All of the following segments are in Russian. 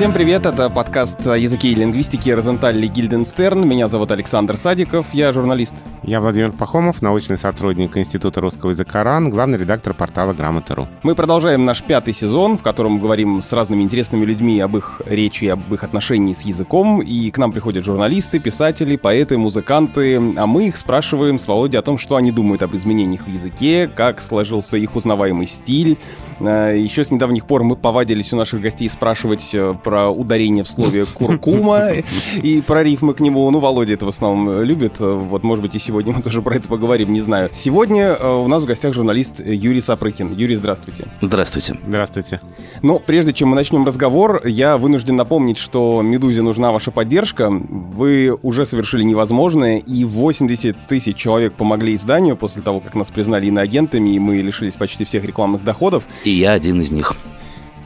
Всем привет, это подкаст о языке и лингвистике Розенталь Гильденстерн. Меня зовут Александр Садиков, я журналист. Я Владимир Пахомов, научный сотрудник Института русского языка РАН, главный редактор портала Грамота.ру. Мы продолжаем наш пятый сезон, в котором говорим с разными интересными людьми об их речи, об их отношении с языком. И к нам приходят журналисты, писатели, поэты, музыканты, а мы их спрашиваем с Володей о том, что они думают об изменениях в языке, как сложился их узнаваемый стиль. Э, Еще с недавних пор мы повадились у наших гостей спрашивать э, про ударение в слове «куркума» и про рифмы к нему. Ну, Володя это в основном любит. Вот, может быть, и сегодня мы тоже про это поговорим, не знаю. Сегодня э, у нас в гостях журналист Юрий Сапрыкин. Юрий, здравствуйте. Здравствуйте. Здравствуйте. Но прежде чем мы начнем разговор, я вынужден напомнить, что «Медузе» нужна ваша поддержка. Вы уже совершили невозможное, и 80 тысяч человек помогли изданию после того, как нас признали иноагентами, и мы лишились почти всех рекламных доходов. И я один из них.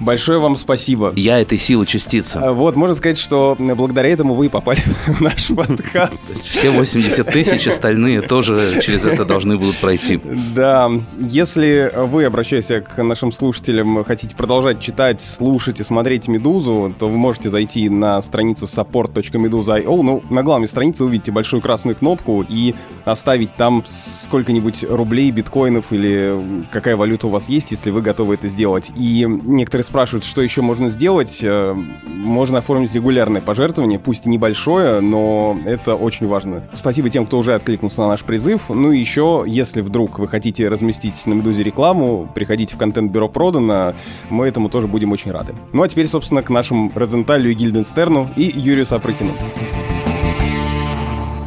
Большое вам спасибо. Я этой силы частица. А, Вот, можно сказать, что благодаря этому вы и попали в наш подкаст. все 80 тысяч остальные тоже через это должны будут пройти. Да, если вы, обращаясь к нашим слушателям, хотите продолжать читать, слушать и смотреть «Медузу», то вы можете зайти на страницу support.meduza.io. Ну, на главной странице увидите большую красную кнопку и оставить там сколько-нибудь рублей, биткоинов или какая валюта у вас есть, если вы готовы это сделать. И некоторые спрашивают, что еще можно сделать. Э, Можно оформить регулярное пожертвование, пусть и небольшое, но это очень важно. Спасибо тем, кто уже откликнулся на наш призыв. Ну и еще, если вдруг вы хотите разместить на Медузе рекламу, приходите в контент-бюро Продано, мы этому тоже будем очень рады. Ну а теперь, собственно, к нашим Розенталю и Гильденстерну и Юрию Сапрыкину.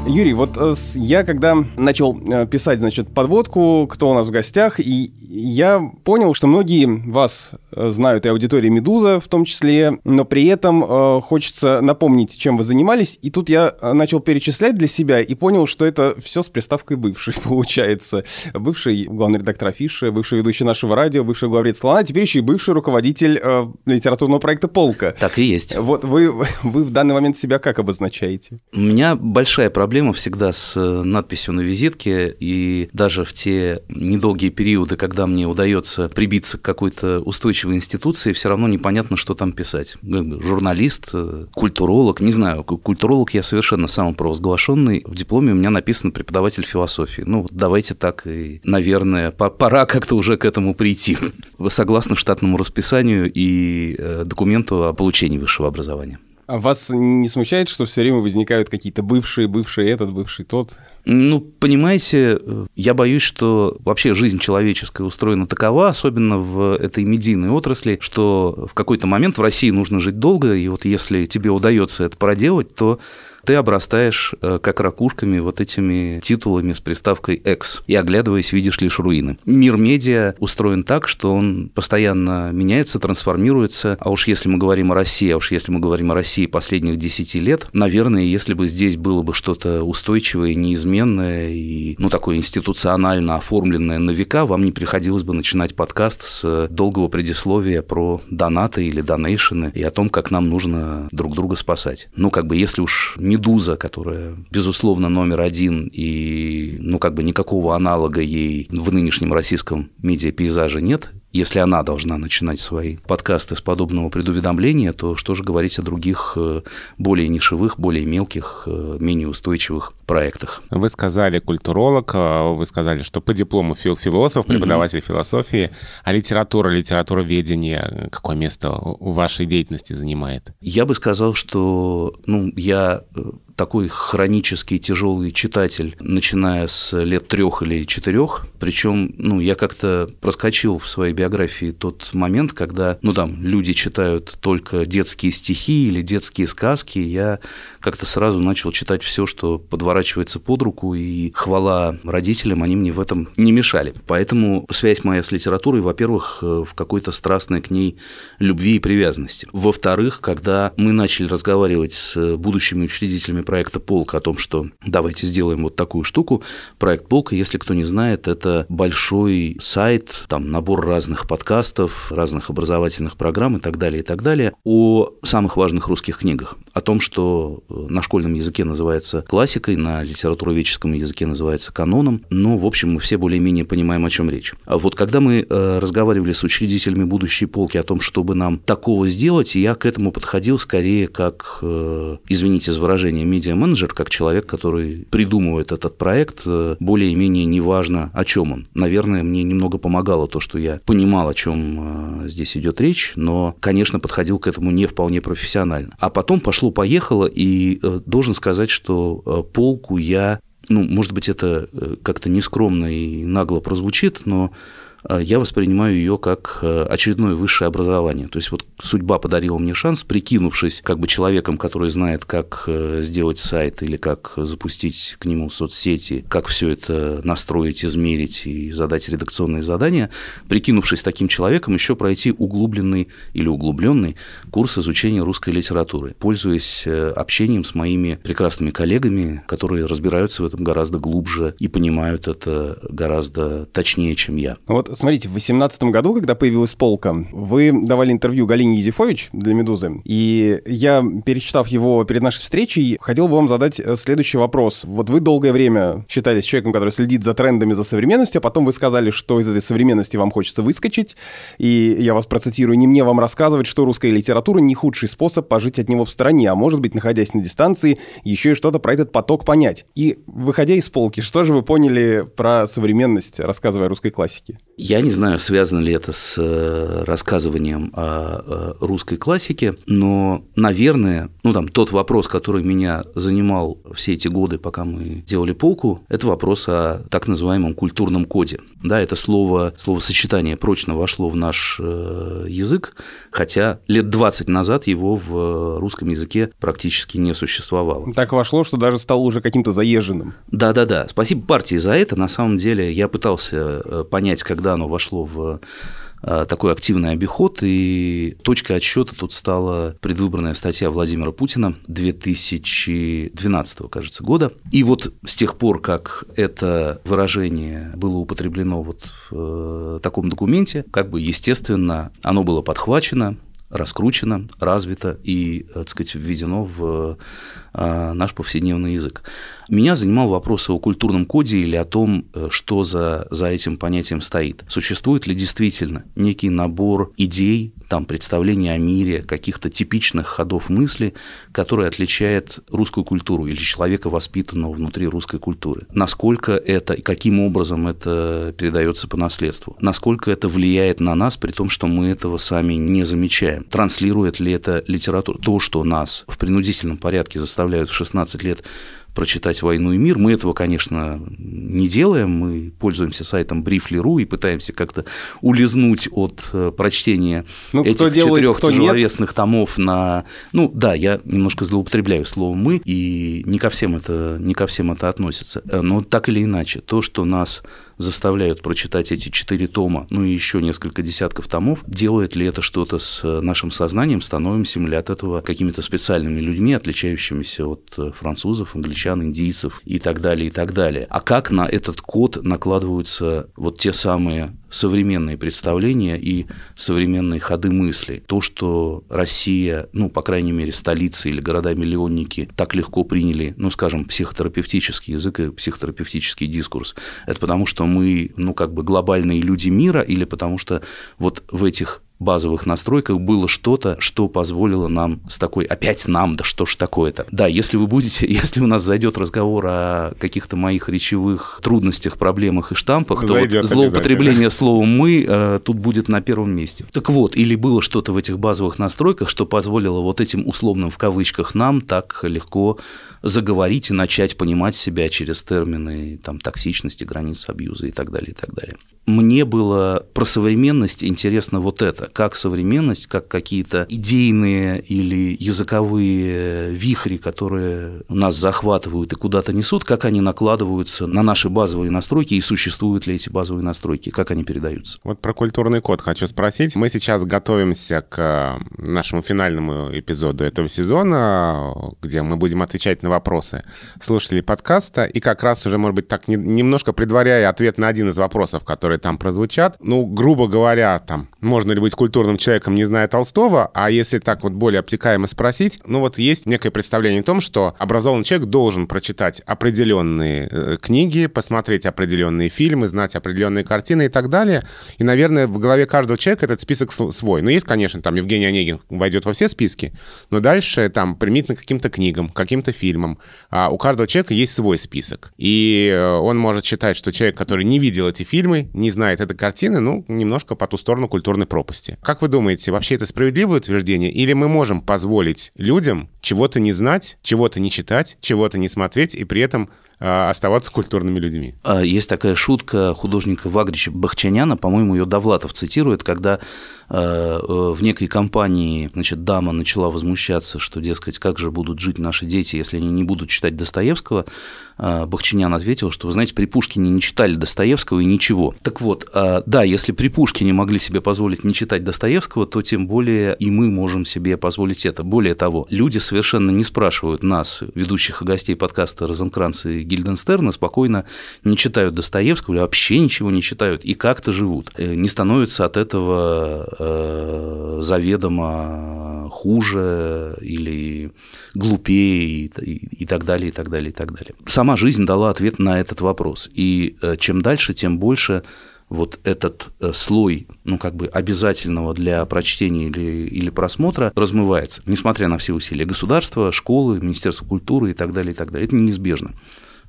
Юрий, вот э, я когда начал э, писать, значит, подводку, кто у нас в гостях, и я понял, что многие вас э, знают и аудитория «Медуза» в том числе, но при этом э, хочется напомнить, чем вы занимались, и тут я э, начал перечислять для себя и понял, что это все с приставкой «бывший» получается. Бывший главный редактор Афиши, бывший ведущий нашего радио, бывший главред «Слона», а теперь еще и бывший руководитель э, литературного проекта «Полка». Так и есть. Вот вы, вы в данный момент себя как обозначаете? У меня большая проблема всегда с э, надписью на визитке, и даже в те недолгие периоды, когда мне удается прибиться к какой-то устойчивой институции, все равно непонятно, что там писать. Журналист, э, культуролог, не знаю, культуролог я совершенно самопровозглашенный. В дипломе у меня написано преподаватель философии. Ну, давайте так и, наверное, по- пора как-то уже к этому прийти. Согласно штатному расписанию и э, документу о получении высшего образования. А вас не смущает, что все время возникают какие-то бывшие, бывший этот, бывший тот? Ну, понимаете, э, я боюсь, что вообще жизнь человеческая устроена такова, особенно в этой медийной отрасли, что в какой-то момент в России нужно жить долго, и вот если тебе удается это проделать, то ты обрастаешь э, как ракушками вот этими титулами с приставкой «экс», и оглядываясь, видишь лишь руины. Мир медиа устроен так, что он постоянно меняется, трансформируется, а уж если мы говорим о России, а уж если мы говорим о России последних 10 лет, наверное, если бы здесь было бы что-то устойчивое, неизменное и, ну, такое институционально оформленное на века, вам не приходилось бы начинать подкаст с долгого предисловия про донаты или донейшены и о том, как нам нужно друг друга спасать. Ну, как бы, если уж «Медуза», которая, безусловно, номер один, и, ну, как бы никакого аналога ей в нынешнем российском медиапейзаже нет, если она должна начинать свои подкасты с подобного предуведомления, то что же говорить о других э, более нишевых, более мелких, э, менее устойчивых проектах? Вы сказали культуролог, э, вы сказали, что по диплому фил- философ, преподаватель философии, а литература, литературоведение, какое место у вашей деятельности занимает? Я бы сказал, что ну, я такой хронический тяжелый читатель, начиная с лет трех или четырех. Причем, ну, я как-то проскочил в своей биографии тот момент, когда, ну, там, люди читают только детские стихи или детские сказки. Я как-то сразу начал читать все, что подворачивается под руку, и хвала родителям, они мне в этом не мешали. Поэтому связь моя с литературой, во-первых, э, в какой-то страстной к ней любви и привязанности. Во-вторых, когда мы начали разговаривать с будущими учредителями проекта «Полка» о том, что давайте сделаем вот такую штуку. Проект «Полка», если кто не знает, это большой сайт, там набор разных подкастов, разных образовательных программ и так далее, и так далее, о самых важных русских книгах. О том, что э, на школьном языке называется классикой, на литературоведческом языке называется каноном. Ну, в общем, мы все более-менее понимаем, о чем речь. А вот когда мы э, разговаривали с учредителями будущей полки о том, чтобы нам такого сделать, я к этому подходил скорее как, э, извините за выражение, медиа-менеджер, как человек, который придумывает этот проект, более-менее неважно, о чем он. Наверное, мне немного помогало то, что я понимал, о чем здесь идет речь, но, конечно, подходил к этому не вполне профессионально. А потом пошло-поехало, и должен сказать, что полку я ну, может быть, это как-то нескромно и нагло прозвучит, но Э, я воспринимаю ее как э, очередное высшее образование. То есть вот судьба подарила мне шанс, прикинувшись как бы человеком, который знает, как э, сделать сайт или как запустить к нему соцсети, как все это настроить, измерить и задать редакционные задания, прикинувшись таким человеком, еще пройти углубленный или углубленный курс изучения русской литературы, пользуясь общением с моими прекрасными коллегами, которые разбираются в этом гораздо глубже и понимают это гораздо точнее, чем я. Вот смотрите, в 2018 году, когда появилась полка, вы давали интервью Галине Езифович для «Медузы», и я, перечитав его перед нашей встречей, хотел бы вам задать э, следующий вопрос. Вот вы долгое время считались человеком, который следит за трендами, за современностью, а потом вы сказали, что из этой современности вам хочется выскочить, и я вас процитирую, не мне вам рассказывать, что русская литература не худший способ пожить от него в стороне, а может быть, находясь на дистанции, еще и что-то про этот поток понять. И, выходя из полки, что же вы поняли про современность, рассказывая о русской классике? Я не знаю, связано ли это с э, рассказыванием о русской классике, но, наверное, ну там тот вопрос, который меня занимал все эти годы, пока мы делали полку, это вопрос о так называемом культурном коде. Да, это слово, словосочетание прочно вошло в наш э, язык, хотя лет 20 назад его в русском языке практически не существовало. Так вошло, что даже стал уже каким-то заезженным. Да-да-да. Спасибо партии за это. На самом деле я пытался э, понять, когда оно вошло в э, такой активный обиход, и точкой отсчета тут стала предвыборная статья Владимира Путина 2012, кажется, года. И вот с тех пор, как это выражение было употреблено вот в э, таком документе, как бы, естественно, оно было подхвачено, раскручено, развито и, так сказать, введено в э, наш повседневный язык. Меня занимал вопрос о культурном коде или о том, э, что за, за этим понятием стоит. Существует ли действительно некий набор идей, там, представления о мире, каких-то типичных ходов мысли, которые отличает русскую культуру или человека, воспитанного внутри русской культуры. Насколько это и каким образом это передается по наследству. Насколько это влияет на нас, при том, что мы этого сами не замечаем. Транслирует ли это литература? То, что нас в принудительном порядке заставляют в 16 лет прочитать «Войну и мир». Мы этого, конечно, не делаем. Мы пользуемся сайтом Briefly.ru и пытаемся как-то улизнуть от э, прочтения ну, этих четырех тяжеловесных нет. томов на... Ну, да, я немножко злоупотребляю словом «мы», и не ко всем это, не ко всем это относится. Э, но так или иначе, то, что нас заставляют прочитать эти четыре тома, ну и еще несколько десятков томов, делает ли это что-то с нашим сознанием, становимся ли от этого какими-то специальными людьми, отличающимися от э, французов, англичан, индийцев и так далее, и так далее. А как на этот код накладываются вот те самые современные представления и современные ходы мысли. То, что Россия, ну, по крайней мере, столицы или города-миллионники так легко приняли, ну, скажем, психотерапевтический язык и психотерапевтический дискурс, это потому, что мы, ну, как бы глобальные люди мира или потому что вот в этих базовых настройках было что-то, что позволило нам с такой, опять нам, да что ж такое-то. Да, если вы будете, если у нас зайдет разговор о каких-то моих речевых трудностях, проблемах и штампах, Зайдет то вот злоупотребление словом «мы» э, тут будет на первом месте. Так вот, или было что-то в этих базовых настройках, что позволило вот этим условным в кавычках нам так легко заговорить и начать понимать себя через термины там, токсичности, границ абьюза и так далее, и так далее. Мне было про современность интересно вот это. как современность, как какие-то идейные или языковые вихри, которые нас захватывают и куда-то несут, как они накладываются на наши базовые настройки и существуют ли эти базовые настройки, как они передаются. Вот про культурный код хочу спросить. Мы сейчас готовимся к э, нашему финальному эпизоду этого сезона, где мы будем отвечать на вопросы слушателей подкаста, и как раз уже, может быть, так немножко предваряя ответ на один из вопросов, которые там прозвучат. Ну, грубо говоря, там, можно ли быть культурным человеком, не зная Толстого, а если так вот более обтекаемо спросить, ну вот есть некое представление о том, что образованный человек должен прочитать определенные э, книги, посмотреть определенные фильмы, знать определенные картины и так далее. И, наверное, в голове каждого человека этот список свой. Ну, есть, конечно, там Евгений Онегин войдет во все списки, но дальше там примитно каким-то книгам, каким-то фильмам. А у каждого человека есть свой список. И э, он может считать, что человек, который не видел эти фильмы, не знает этой картины, ну, немножко по ту сторону культурной пропасти. Как вы думаете, вообще это справедливое утверждение? Или мы можем позволить людям чего-то не знать, чего-то не читать, чего-то не смотреть, и при этом оставаться культурными людьми. А, есть такая шутка художника Вагрича Бахчаняна, по-моему, ее Довлатов цитирует, когда а, э, в некой компании значит, дама начала возмущаться, что, дескать, как же будут жить наши дети, если они не будут читать Достоевского, Бахчинян ответил, что, вы знаете, при Пушкине не читали Достоевского и ничего. Так вот, да, если при Пушкине могли себе позволить не читать Достоевского, то тем более и мы можем себе позволить это. Более того, люди совершенно не спрашивают нас, ведущих и гостей подкаста Розенкранца и Гильденстерна спокойно не читают Достоевского или вообще ничего не читают и как-то живут. Э, не становятся от этого э, заведомо хуже или глупее и, и, и так далее, и так далее, и так далее. Сама жизнь дала ответ на этот вопрос. И э, чем дальше, тем больше вот этот слой, ну, как бы обязательного для прочтения или, или просмотра размывается, несмотря на все усилия государства, школы, Министерства культуры и так далее, и так далее. Это неизбежно.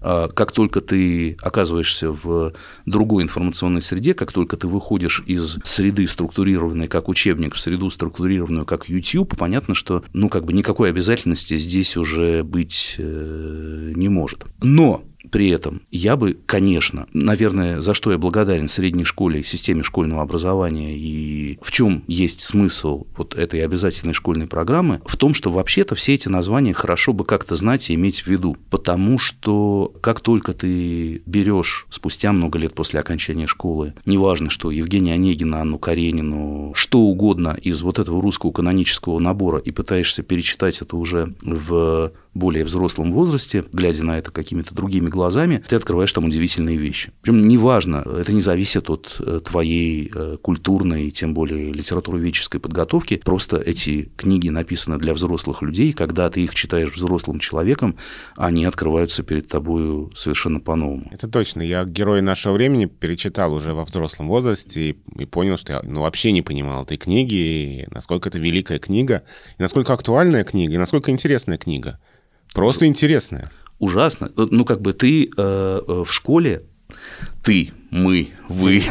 А, как только ты оказываешься в другой информационной среде, как только ты выходишь из среды структурированной как учебник в среду структурированную как YouTube, понятно, что ну как бы никакой обязательности здесь уже быть э, не может. Но при этом я бы, конечно, наверное, за что я благодарен средней школе системе школьного образования и в чем есть смысл вот этой обязательной школьной программы, в том, что вообще-то все эти названия хорошо бы как-то знать и иметь в виду, потому что как только ты берешь спустя много лет после окончания школы, неважно что, Евгения Онегина, Анну Каренину, что угодно из вот этого русского канонического набора и пытаешься перечитать это уже в более взрослом возрасте, глядя на это какими-то другими глазами, ты открываешь там удивительные вещи. Причем неважно, это не зависит от э, твоей э, культурной, тем более литературоведческой подготовки. Просто эти книги написаны для взрослых людей, когда ты их читаешь взрослым человеком, они открываются перед тобой совершенно по-новому. Это точно. Я «Герои нашего времени» перечитал уже во взрослом возрасте и, и понял, что я ну, вообще не понимал этой книги, и насколько это великая книга, и насколько актуальная книга, и насколько интересная книга. Просто интересная. Ужасно. Ну, как бы ты э, э в школе, ты, мы, вы.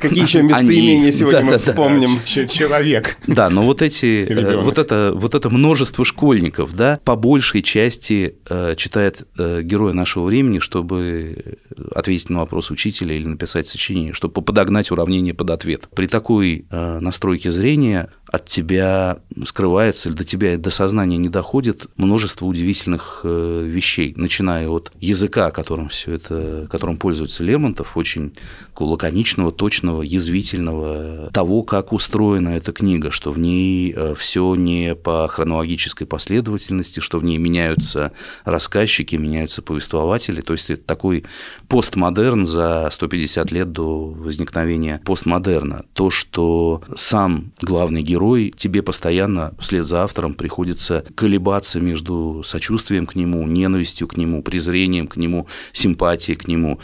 Какие еще местоимения сегодня мы вспомним? Человек. Да, но вот эти, э, вот это, вот это множество школьников, да, по большей части э, читает э, героя нашего времени, чтобы ответить на вопрос учителя или написать сочинение, чтобы подогнать уравнение под ответ. При такой настройке зрения от тебя скрывается, или до тебя, до сознания не доходит множество удивительных вещей, начиная от языка, которым все это, которым пользуется Лермонтов, моментов очень лаконичного, точного, язвительного того, как устроена эта книга, что в ней э, все не по хронологической последовательности, что в ней меняются рассказчики, меняются повествователи. То есть это такой постмодерн за 150 лет до возникновения постмодерна. То, что сам главный герой тебе постоянно вслед за автором приходится колебаться между сочувствием к нему, ненавистью к нему, презрением к нему, симпатией к нему,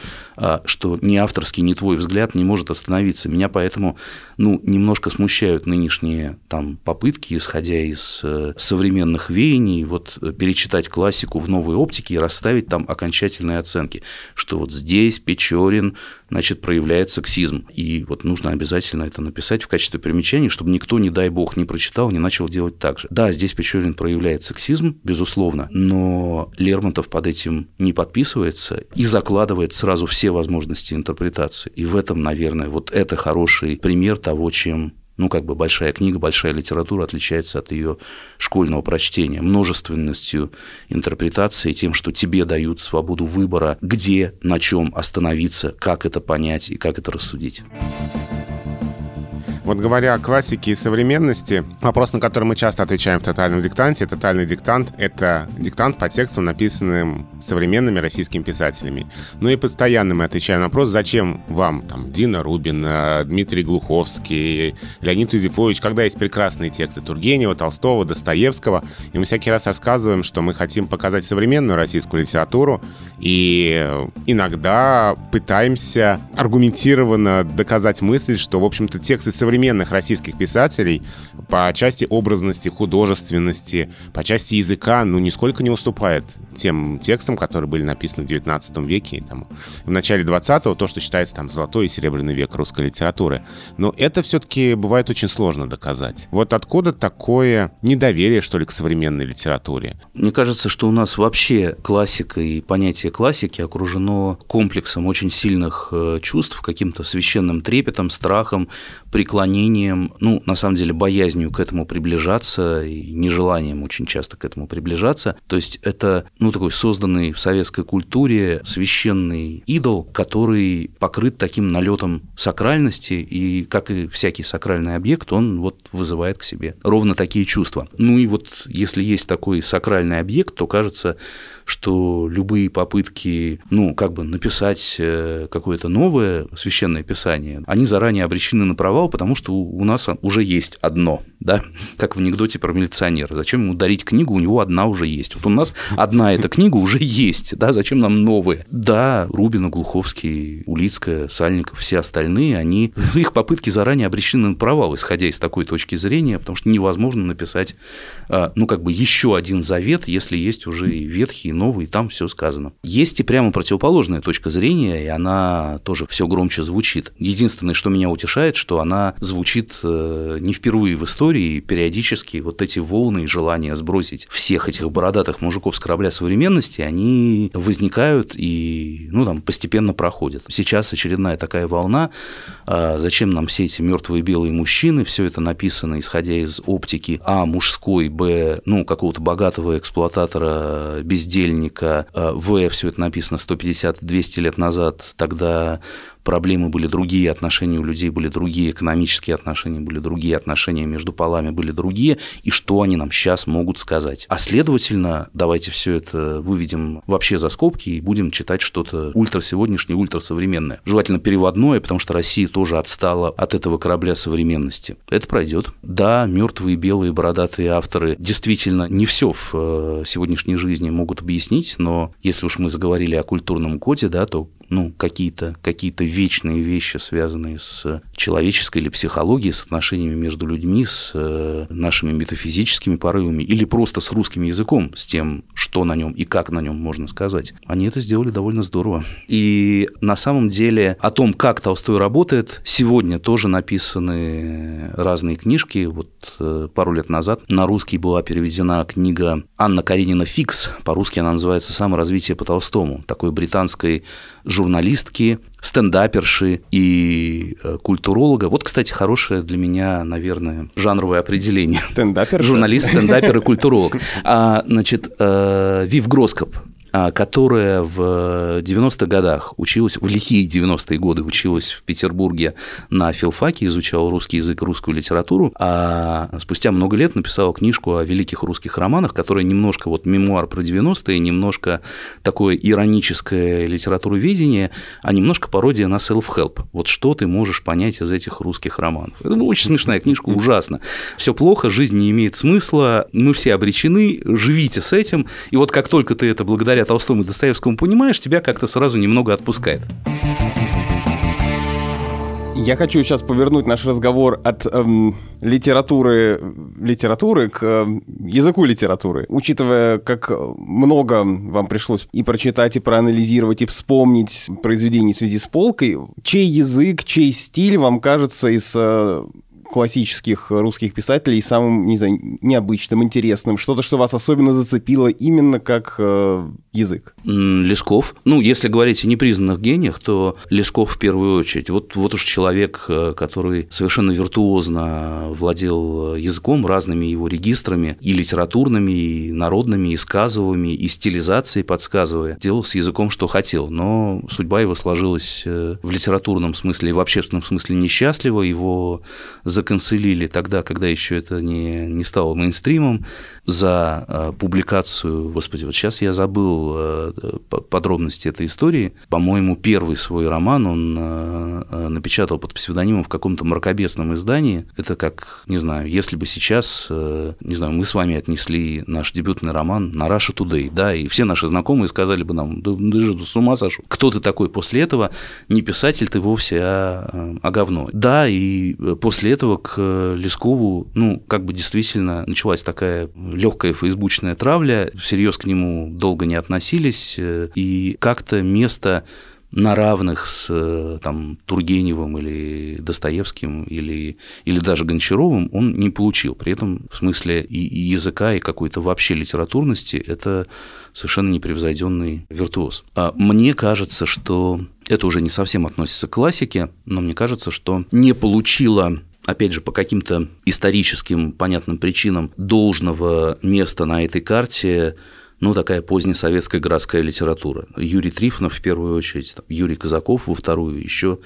что не авторский, не твой взгляд не может остановиться. Меня поэтому ну, немножко смущают нынешние там, попытки, исходя из э, современных веяний, вот э, перечитать классику в новой оптике и расставить там окончательные оценки, что вот здесь Печорин, значит, проявляет сексизм. И вот нужно обязательно это написать в качестве примечания, чтобы никто, не дай бог, не прочитал, не начал делать так же. Да, здесь Печорин проявляет сексизм, безусловно, но Лермонтов под этим не подписывается и закладывает сразу все возможности интерпретации. И в этом, наверное, вот это хороший пример того, чем ну, как бы большая книга, большая литература отличается от ее школьного прочтения множественностью интерпретации, тем, что тебе дают свободу выбора, где, на чем остановиться, как это понять и как это рассудить. Вот говоря о классике и современности, вопрос, на который мы часто отвечаем в тотальном диктанте, тотальный диктант — это диктант по текстам, написанным современными российскими писателями. Ну и постоянно мы отвечаем на вопрос, зачем вам там Дина Рубин, Дмитрий Глуховский, Леонид Юзефович, когда есть прекрасные тексты Тургенева, Толстого, Достоевского, и мы всякий раз рассказываем, что мы хотим показать современную российскую литературу, и иногда пытаемся аргументированно доказать мысль, что, в общем-то, тексты современные современных российских писателей по части образности, художественности, по части языка, ну, нисколько не уступает тем текстам, которые были написаны в 19 веке, там, в начале 20-го, то, что считается там золотой и серебряный век русской литературы. Но это все-таки бывает очень сложно доказать. Вот откуда такое недоверие, что ли, к современной литературе? Мне кажется, что у нас вообще классика и понятие классики окружено комплексом очень сильных э, чувств, каким-то священным трепетом, страхом, преклонением, ну, на самом деле, боязнью к этому приближаться и нежеланием очень часто к этому приближаться. То есть это, ну, такой созданный в советской культуре священный идол, который покрыт таким налетом сакральности, и, как и всякий сакральный объект, он вот вызывает к себе ровно такие чувства. Ну и вот если есть такой сакральный объект, то кажется, что любые попытки, ну, как бы написать э, какое-то новое священное писание, они заранее обречены на провал, потому что у нас уже есть одно, да, как в анекдоте про милиционера. Зачем ему дарить книгу, у него одна уже есть. Вот у нас одна эта книга уже есть, да, зачем нам новые? Да, Рубина, Глуховский, Улицкая, Сальников, все остальные, они, их попытки заранее обречены на провал, исходя из такой точки зрения, потому что невозможно написать, а, ну, как бы еще один завет, если есть уже и ветхий, новый, там все сказано. Есть и прямо противоположная точка зрения, и она тоже все громче звучит. Единственное, что меня утешает, что она звучит э, не впервые в истории, и периодически вот эти волны и желания сбросить всех этих бородатых мужиков с корабля современности, они возникают и, ну, там, постепенно проходят. Сейчас очередная такая волна, а зачем нам все эти мертвые белые мужчины, все это написано, исходя из оптики А, мужской, Б, ну, какого-то богатого эксплуататора, бездельника, бездельника, а, В, все это написано 150-200 лет назад, тогда проблемы были другие, отношения у людей были другие, экономические отношения были другие, отношения между полами были другие, и что они нам сейчас могут сказать. А следовательно, давайте все это выведем вообще за скобки и будем читать что-то ультрасегодняшнее, ультрасовременное. Желательно переводное, потому что Россия тоже отстала от этого корабля современности. Это пройдет. Да, мертвые белые бородатые авторы действительно не все в э, сегодняшней жизни могут объяснить, но если уж мы заговорили о культурном коде, да, то ну, какие-то какие вечные вещи, связанные с человеческой или психологией, с отношениями между людьми, с э, нашими метафизическими порывами или просто с русским языком, с тем, что на нем и как на нем можно сказать. Они это сделали довольно здорово. И на самом деле о том, как Толстой работает, сегодня тоже написаны разные книжки. Вот э, пару лет назад на русский была переведена книга Анна Каренина «Фикс». По-русски она называется «Саморазвитие по Толстому». Такой британской журналистки, стендаперши и э, культуролога. Вот, кстати, хорошее для меня, наверное, жанровое определение. Стендапер? Журналист, стендапер и культуролог. А, значит, э, Вив Гроскоп, которая в 90-х годах училась, в лихие 90-е годы училась в Петербурге на филфаке, изучала русский язык, русскую литературу, а спустя много лет написала книжку о великих русских романах, которая немножко вот мемуар про 90-е, немножко такое ироническое литературоведение, а немножко пародия на self-help. Вот что ты можешь понять из этих русских романов. Это ну, очень смешная книжка, ужасно. Все плохо, жизнь не имеет смысла, мы все обречены, живите с этим, и вот как только ты это благодаря Толстому и Достоевскому понимаешь, тебя как-то сразу немного отпускает. Я хочу сейчас повернуть наш разговор от эм, литературы, литературы к э, языку литературы. Учитывая, как много вам пришлось и прочитать, и проанализировать, и вспомнить произведений в связи с полкой, чей язык, чей стиль вам кажется из э, классических русских писателей самым, не знаю, необычным, интересным, что-то, что вас особенно зацепило именно как э, язык? Лесков. Ну, если говорить о непризнанных гениях, то Лесков в первую очередь. Вот, вот уж человек, э, который совершенно виртуозно владел языком, разными его регистрами, и литературными, и народными, и сказовыми, и стилизацией подсказывая, делал с языком, что хотел. Но судьба его сложилась э, в литературном смысле и в общественном смысле несчастливо. Его законцелили тогда, когда еще это не, не стало мейнстримом, за э, публикацию, господи, вот сейчас я забыл э, подробности этой истории. По-моему, первый свой роман он э, напечатал под псевдонимом в каком-то мракобесном издании. Это как, не знаю, если бы сейчас, не знаю, мы с вами отнесли наш дебютный роман на Russia Today, да, и все наши знакомые сказали бы нам, да, да же с ума сошел. Кто ты такой после этого? Не писатель ты вовсе, а, а говно. Да, и после этого к Лескову, ну, как бы действительно началась такая легкая фейсбучная травля, всерьез к нему долго не относились, э, и как-то место на равных с э, там, Тургеневым или Достоевским или, или даже Гончаровым он не получил. При этом в смысле и, и языка, и какой-то вообще литературности это совершенно непревзойденный виртуоз. А мне кажется, что это уже не совсем относится к классике, но мне кажется, что не получила опять же, по каким-то историческим понятным причинам должного места на этой карте ну, такая позднесоветская городская литература. Юрий Трифонов в первую очередь, там, Юрий Казаков во вторую, еще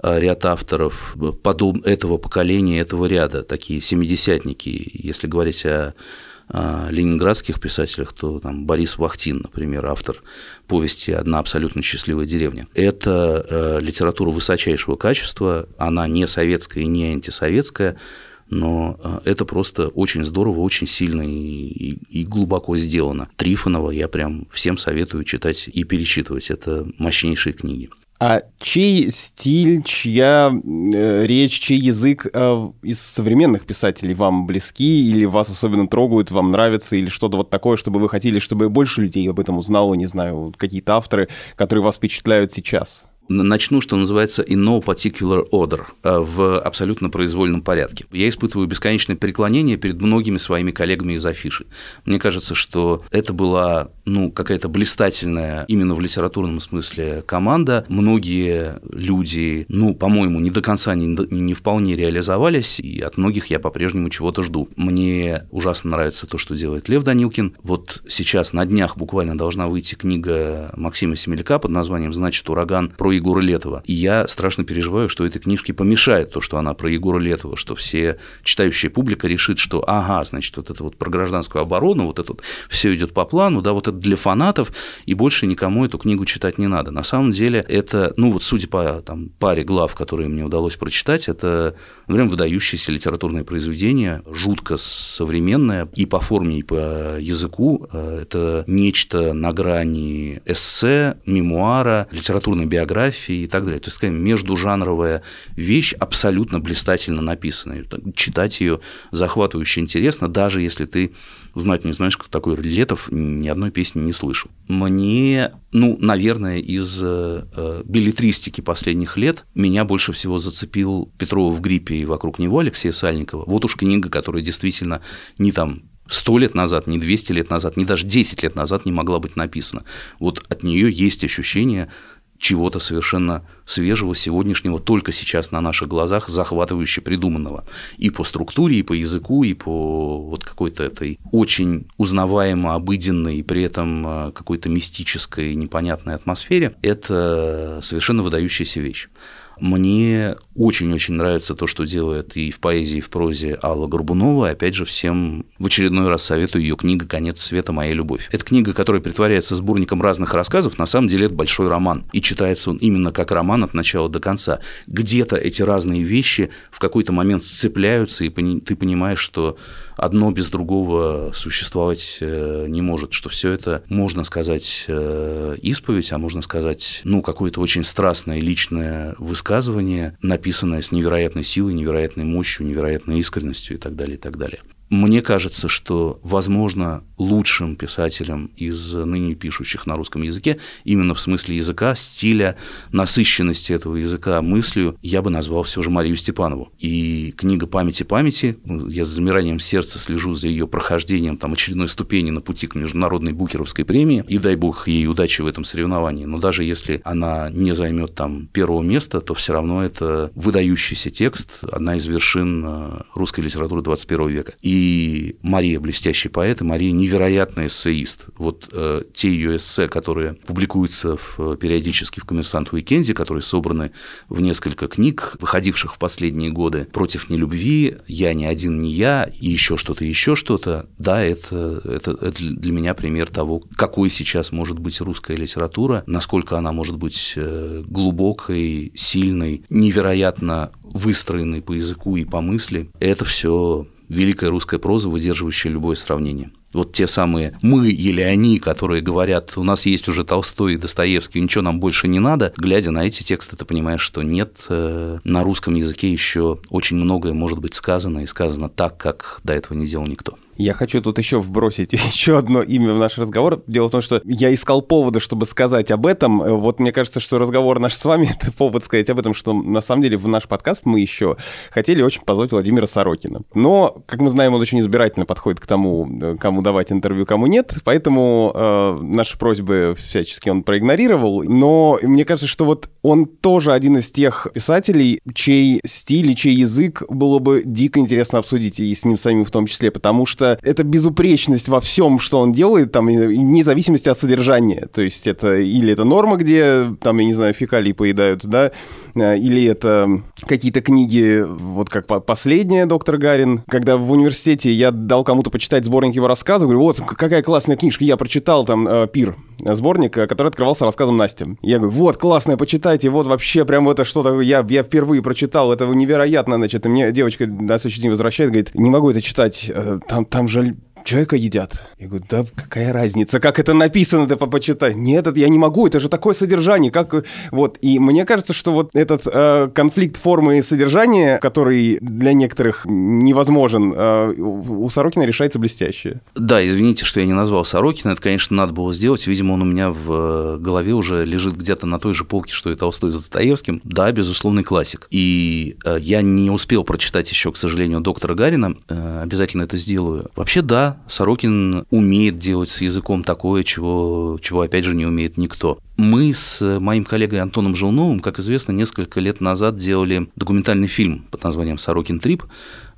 а, ряд авторов подоб... этого поколения, этого ряда, такие семидесятники, если говорить о ленинградских писателях, то там Борис Вахтин, например, автор повести «Одна абсолютно счастливая деревня». Это э, литература высочайшего качества, она не советская и не антисоветская, но э, это просто очень здорово, очень сильно и, и, и глубоко сделано. Трифонова я прям всем советую читать и перечитывать. Это мощнейшие книги. А чей стиль, чья э, речь, чей язык э, из современных писателей вам близки или вас особенно трогают, вам нравится, или что-то вот такое, чтобы вы хотели, чтобы больше людей об этом узнало, не знаю, какие-то авторы, которые вас впечатляют сейчас? Начну, что называется, in no particular order, э, в абсолютно произвольном порядке. Я испытываю бесконечное преклонение перед многими своими коллегами из афиши. Мне кажется, что это была ну, какая-то блистательная именно в литературном смысле команда. Многие люди, ну, по-моему, не до конца, не, не вполне реализовались, и от многих я по-прежнему чего-то жду. Мне ужасно нравится то, что делает Лев Данилкин. Вот сейчас на днях буквально должна выйти книга Максима Семеляка под названием «Значит, ураган» про Егора Летова. И я страшно переживаю, что этой книжке помешает то, что она про Егора Летова, что все читающая публика решит, что ага, значит, вот это вот про гражданскую оборону, вот это вот все идет по плану, да, вот это для фанатов, и больше никому эту книгу читать не надо. На самом деле это, ну вот судя по там, паре глав, которые мне удалось прочитать, это прям выдающееся литературное произведение, жутко современное и по форме, и по языку. Это нечто на грани эссе, мемуара, литературной биографии, фотографии и так далее. То есть такая междужанровая вещь, абсолютно блистательно написанная. Читать ее захватывающе интересно, даже если ты знать не знаешь, кто такой Летов, ни одной песни не слышал. Мне, ну, наверное, из э, билетристики последних лет меня больше всего зацепил Петрова в гриппе и вокруг него Алексея Сальникова. Вот уж книга, которая действительно не там сто лет назад, не 200 лет назад, не даже 10 лет назад не могла быть написана. Вот от нее есть ощущение чего-то совершенно свежего, сегодняшнего, только сейчас на наших глазах, захватывающе придуманного. И по структуре, и по языку, и по вот какой-то этой очень узнаваемо обыденной, и при этом э, какой-то мистической, непонятной атмосфере. Это совершенно выдающаяся вещь. Мне очень-очень нравится то, что делает и в поэзии, и в прозе Алла Горбунова. И опять же, всем в очередной раз советую ее книга «Конец света. Моя любовь». Это книга, которая притворяется сборником разных рассказов. На самом деле это большой роман. И читается он именно как роман от начала до конца. Где-то эти разные вещи в какой-то момент сцепляются, и ты понимаешь, что одно без другого существовать э, не может, что все это, можно сказать, э, исповедь, а можно сказать, ну, какое-то очень страстное личное высказывание, написанное с невероятной силой, невероятной мощью, невероятной искренностью и так далее, и так далее. Мне кажется, что, возможно, лучшим писателем из ныне пишущих на русском языке, именно в смысле языка, стиля, насыщенности этого языка мыслью, я бы назвал все же Марию Степанову. И книга «Памяти памяти», я с замиранием сердца слежу за ее прохождением там, очередной ступени на пути к международной букеровской премии, и дай бог ей удачи в этом соревновании. Но даже если она не займет там первого места, то все равно это выдающийся текст, одна из вершин э, русской литературы 21 века. И и Мария блестящий поэт, и Мария невероятный эссеист. Вот э, те ее эссе, которые публикуются в, периодически в «Коммерсант Уикенде», которые собраны в несколько книг, выходивших в последние годы «Против нелюбви», «Я не один, не я» и еще что-то, еще что-то, да, это, это, это для меня пример того, какой сейчас может быть русская литература, насколько она может быть э, глубокой, сильной, невероятно выстроенной по языку и по мысли. Это все великая русская проза, выдерживающая любое сравнение. Вот те самые «мы» или «они», которые говорят, у нас есть уже Толстой и Достоевский, ничего нам больше не надо, глядя на эти тексты, ты понимаешь, что нет, э, на русском языке еще очень многое может быть сказано, и сказано так, как до этого не делал никто. Я хочу тут еще вбросить еще одно имя в наш разговор. Дело в том, что я искал повода, чтобы сказать об этом. Вот мне кажется, что разговор наш с вами — это повод сказать об этом, что на самом деле в наш подкаст мы еще хотели очень позвать Владимира Сорокина. Но, как мы знаем, он очень избирательно подходит к тому, кому давать интервью, кому нет. Поэтому э, наши просьбы всячески он проигнорировал. Но мне кажется, что вот он тоже один из тех писателей, чей стиль и чей язык было бы дико интересно обсудить, и с ним самим в том числе, потому что это безупречность во всем, что он делает, там, вне зависимости от содержания. То есть это или это норма, где, там, я не знаю, фекалии поедают, да, э, или это какие-то книги, вот как последняя доктор Гарин, когда в университете я дал кому-то почитать сборник его рассказов, говорю, вот какая классная книжка, я прочитал там э, «Пир», сборник, э, который открывался рассказом Насти. Я говорю, вот, классная, почитайте, вот вообще прям это что-то, я, я впервые прочитал, это невероятно, значит, и мне девочка на следующий день возвращает, говорит, не могу это читать, там, там же человека едят. Я говорю, да какая разница, как это написано, ты почитай. Нет, это я не могу, это же такое содержание, как... Вот, и мне кажется, что вот этот э, конфликт формы и содержания, который для некоторых невозможен, э, у Сорокина решается блестяще. Да, извините, что я не назвал Сорокина, это, конечно, надо было сделать, видимо, он у меня в э, голове уже лежит где-то на той же полке, что и Толстой с Достоевским. Да, безусловный классик. И э, я не успел прочитать еще, к сожалению, доктора Гарина, э, обязательно это сделаю. Вообще, да, Сорокин умеет делать с языком такое, чего, чего опять же не умеет никто. Мы с моим коллегой Антоном Желновым, как известно, несколько лет назад делали документальный фильм под названием «Сорокин Трип»,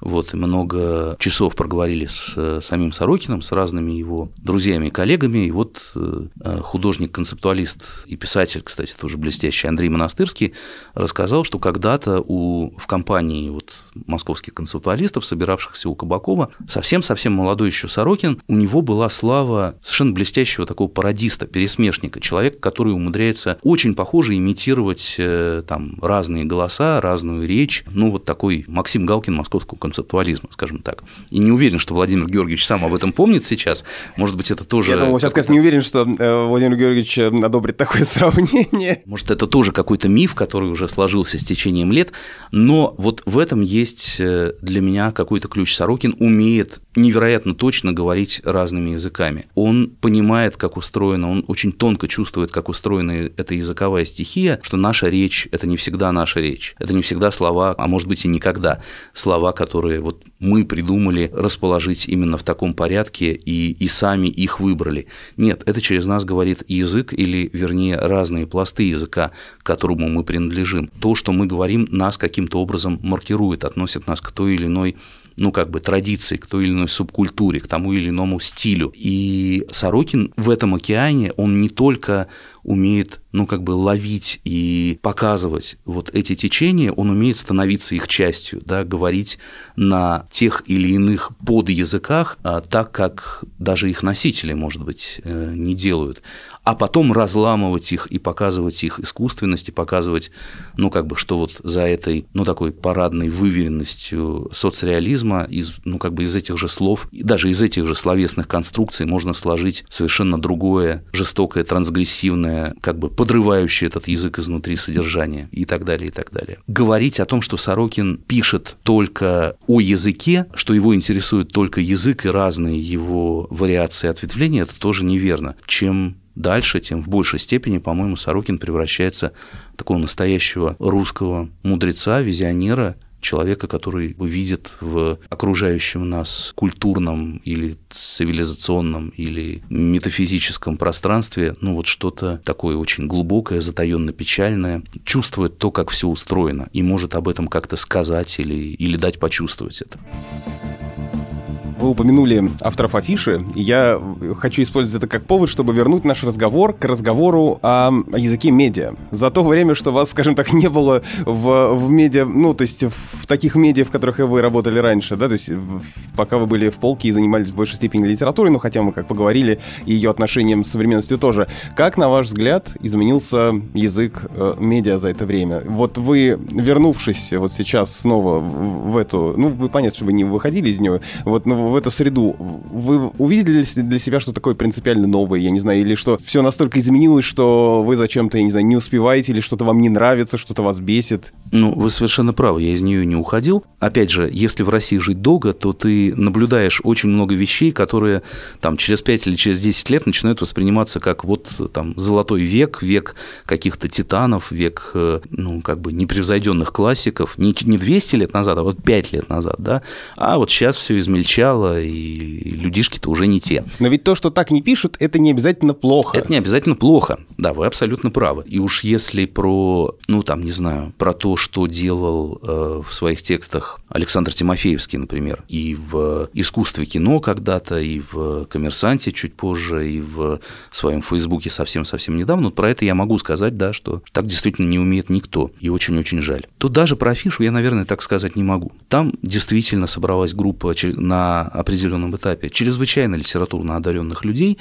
вот, и много часов проговорили с самим Сорокиным, с разными его друзьями и коллегами. И вот э, художник-концептуалист и писатель, кстати, тоже блестящий Андрей Монастырский, рассказал, что когда-то у, в компании вот, московских концептуалистов, собиравшихся у Кабакова, совсем-совсем молодой еще Сорокин, у него была слава совершенно блестящего такого пародиста, пересмешника, человека, который умудряется очень похоже имитировать там разные голоса, разную речь. Ну, вот такой Максим Галкин московского концептуализма, скажем так. И не уверен, что Владимир Георгиевич сам об этом помнит сейчас. Может быть, это тоже... Я думал, сейчас, конечно, не уверен, что э, Владимир Георгиевич э, одобрит такое сравнение. Может, это тоже какой-то миф, который уже сложился с течением лет. Но вот в этом есть э, для меня какой-то ключ. Сорокин умеет невероятно точно говорить разными языками. Он понимает, как устроено, он очень тонко чувствует, как устроена эта языковая стихия, что наша речь – это не всегда наша речь. Это не всегда слова, а может быть и никогда слова, которые вот мы придумали расположить именно в таком порядке и, и сами их выбрали. Нет, это через нас говорит язык или, вернее, разные пласты языка, к которому мы принадлежим. То, что мы говорим, нас каким-то образом маркирует, относит нас к той или иной ну, как бы традиции, к той или иной субкультуре, к тому или иному стилю. И Сорокин в этом океане, он не только умеет, ну, как бы ловить и показывать вот эти течения, он умеет становиться их частью, да, говорить на тех или иных подязыках, а, так как даже их носители, может быть, э, не делают. А потом разламывать их и показывать их искусственность, и показывать, ну, как бы, что вот за этой, ну, такой парадной выверенностью соцреализма, из, ну, как бы из этих же слов, даже из этих же словесных конструкций можно сложить совершенно другое, жестокое, трансгрессивное, как бы подрывающее этот язык изнутри содержание и так далее, и так далее. Говорить о том, что Сорокин пишет только о языке, что его интересует только язык и разные его вариации ответвления, это тоже неверно. Чем дальше, тем в большей степени, по-моему, Сорокин превращается в такого настоящего русского мудреца, визионера, человека, который видит в окружающем нас культурном или цивилизационном или метафизическом пространстве, ну вот что-то такое очень глубокое, затаенно печальное, чувствует то, как все устроено, и может об этом как-то сказать или, или дать почувствовать это. Вы упомянули авторов афиши, и я хочу использовать это как повод, чтобы вернуть наш разговор к разговору о, о языке медиа. За то время, что вас, скажем так, не было в, в медиа, ну, то есть в таких медиа, в которых вы работали раньше, да, то есть пока вы были в полке и занимались в большей степени литературой, ну, хотя мы как поговорили, и ее отношением с современностью тоже. Как, на ваш взгляд, изменился язык э, медиа за это время? Вот вы, вернувшись вот сейчас снова в, в эту, ну, вы понятно, что вы не выходили из нее, вот, ну, в эту среду, вы увидели для себя что такое принципиально новое, я не знаю, или что все настолько изменилось, что вы зачем-то, я не знаю, не успеваете, или что-то вам не нравится, что-то вас бесит? Ну, вы совершенно правы, я из нее не уходил. Опять же, если в России жить долго, то ты наблюдаешь очень много вещей, которые там через 5 или через 10 лет начинают восприниматься как вот там золотой век, век каких-то титанов, век, э, ну, как бы непревзойденных классиков, не, не 200 лет назад, а вот 5 лет назад, да, а вот сейчас все измельчало, стало, и людишки-то уже не те. Но ведь то, что так не пишут, это не обязательно плохо. Это не обязательно плохо. Да, вы абсолютно правы. И уж если про, ну там, не знаю, про то, что делал э, в своих текстах Александр Тимофеевский, например, и в искусстве кино когда-то, и в коммерсанте чуть позже, и в своем Фейсбуке совсем-совсем недавно, про это я могу сказать, да, что так действительно не умеет никто, и очень-очень жаль. Тут даже про афишу я, наверное, так сказать не могу. Там действительно собралась группа на определенном этапе чрезвычайно литературно одаренных людей,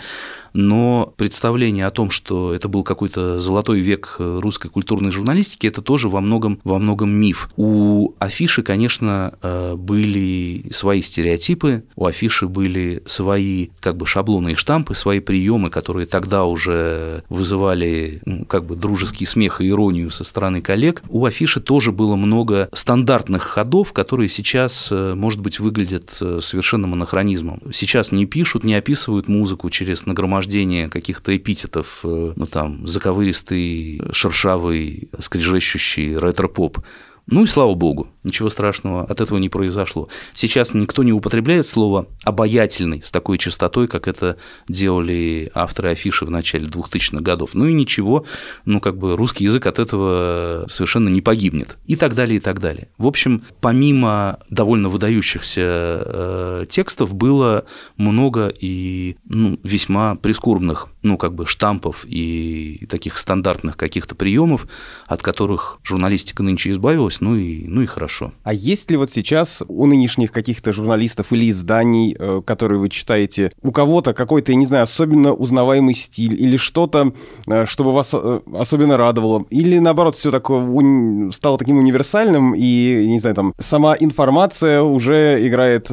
но представление о том, что это был какой-то золотой век русской культурной журналистики, это тоже во многом, во многом миф. У афиши, конечно, э, были свои стереотипы, у афиши были свои как бы шаблоны и штампы, свои приемы, которые тогда уже вызывали как бы дружеский смех и иронию со стороны коллег. У афиши тоже было много стандартных ходов, которые сейчас, э, может быть, выглядят э, совершенным анахронизмом. Сейчас не пишут, не описывают музыку через нагромождение нагромождение каких-то эпитетов, э, ну там, заковыристый, шершавый, скрежещущий ретро-поп. Ну и слава богу, ничего страшного от этого не произошло. Сейчас никто не употребляет слово «обаятельный» с такой частотой, как это делали авторы афиши в начале 2000-х годов. Ну и ничего, ну как бы русский язык от этого совершенно не погибнет. И так далее, и так далее. В общем, помимо довольно выдающихся э, текстов было много и ну, весьма прискорбных ну, как бы штампов и таких стандартных каких-то приемов, от которых журналистика нынче избавилась, ну и, ну и хорошо. А есть ли вот сейчас у нынешних каких-то журналистов или изданий, э, которые вы читаете, у кого-то какой-то, я не знаю, особенно узнаваемый стиль или что-то, э, чтобы вас э, особенно радовало? Или наоборот, все такое уни... стало таким универсальным и, не знаю, там, сама информация уже играет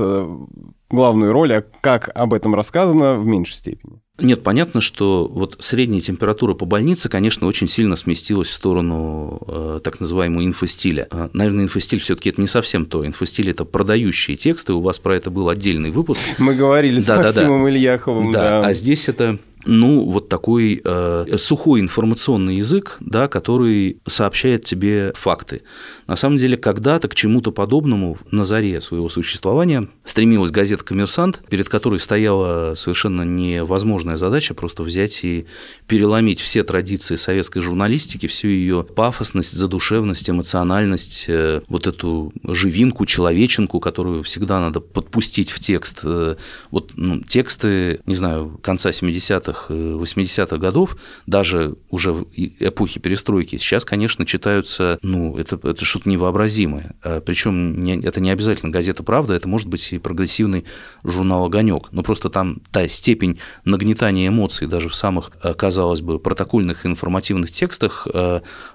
главную роль, а как об этом рассказано в меньшей степени? Нет, понятно, что вот средняя температура по больнице, конечно, очень сильно сместилась в сторону э, так называемого инфостиля. Э, наверное, инфостиль все таки это не совсем то. Инфостиль – это продающие тексты, у вас про это был отдельный выпуск. Мы говорили да, с Максимом да, да. Ильяховым. Да, да, а здесь это ну, вот такой э, сухой информационный язык, да, который сообщает тебе факты. На самом деле, когда-то к чему-то подобному на заре своего существования стремилась газета «Коммерсант», перед которой стояла совершенно невозможная задача просто взять и переломить все традиции советской журналистики, всю ее пафосность, задушевность, эмоциональность, э, вот эту живинку, человеченку, которую всегда надо подпустить в текст. Э, вот ну, тексты, не знаю, конца 70-х 70-х, 80-х годов, даже уже эпохи перестройки, сейчас, конечно, читаются, ну, это, это что-то невообразимое. Причем не, это не обязательно газета «Правда», это может быть и прогрессивный журнал «Огонек». Но просто там та степень нагнетания эмоций даже в самых, казалось бы, протокольных информативных текстах,